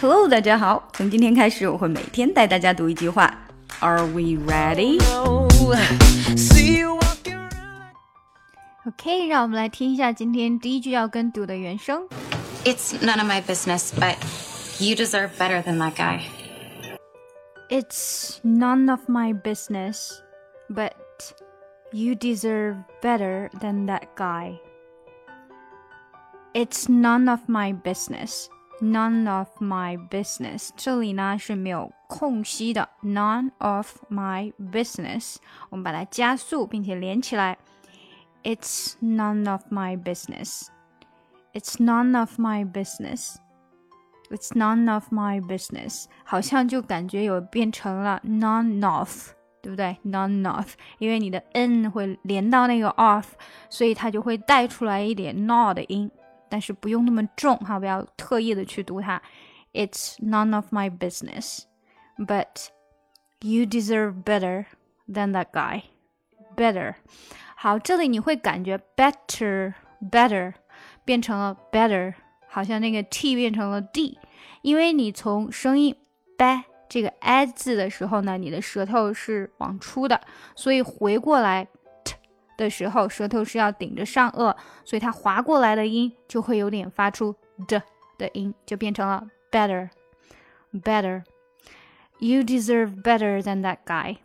Hello，大家好。从今天开始，我会每天带大家读一句话。Are we ready? OK，让我们来听一下今天第一句要跟读的原声。It's none of my business, but you deserve better than that guy. It's none of my business, but you deserve better than that guy. It's none of my business. None of my business，这里呢是没有空隙的。None of my business，我们把它加速并且连起来。It's none of my business. It's none of my business. It's none of my business，好像就感觉有变成了 none of，对不对？None of，因为你的 n 会连到那个 of，所以它就会带出来一点 not 的音。但是不用那么重哈，不要特意的去读它。It's none of my business, but you deserve better than that guy. Better，好，这里你会感觉 better better 变成了 better，好像那个 t 变成了 d，因为你从声音 b 这个 a 字的时候呢，你的舌头是往出的，所以回过来。的时候，舌头是要顶着上颚，所以它滑过来的音就会有点发出的的音，就变成了 better better。You deserve better than that guy.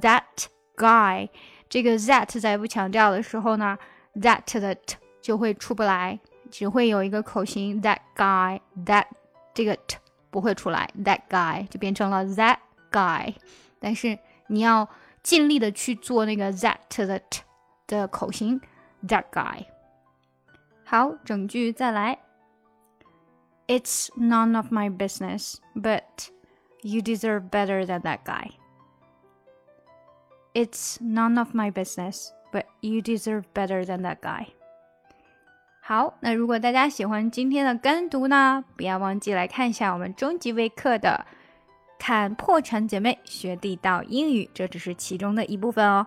That guy，这个 that 在不强调的时候呢，that 的 t 就会出不来，只会有一个口型 that guy that 这个 t 不会出来，that guy 就变成了 that guy。但是你要尽力的去做那个 that 的 t。 的口型，that guy。好，整句再来。It's none of my business, but you deserve better than that guy. It's none of my business, but you deserve better than that guy. 好，那如果大家喜欢今天的跟读呢，不要忘记来看一下我们终极微课的“看破产姐妹学地道英语”，这只是其中的一部分哦。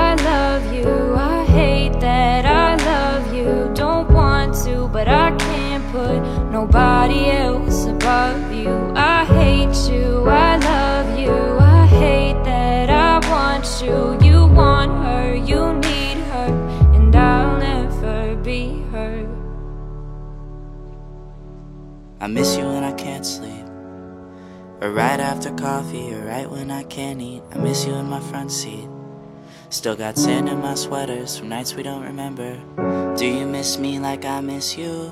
nobody else above you. I hate you, I love you, I hate that I want you. You want her, you need her, and I'll never be her. I miss you when I can't sleep. Or right after coffee, or right when I can't eat. I miss you in my front seat. Still got sand in my sweaters from nights we don't remember. Do you miss me like I miss you?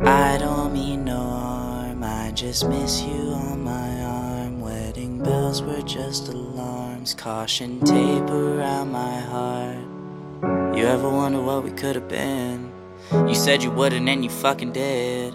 I don't mean no harm, I just miss you on my arm. Wedding bells were just alarms, caution tape around my heart. You ever wonder what we could have been? You said you wouldn't, and you fucking did.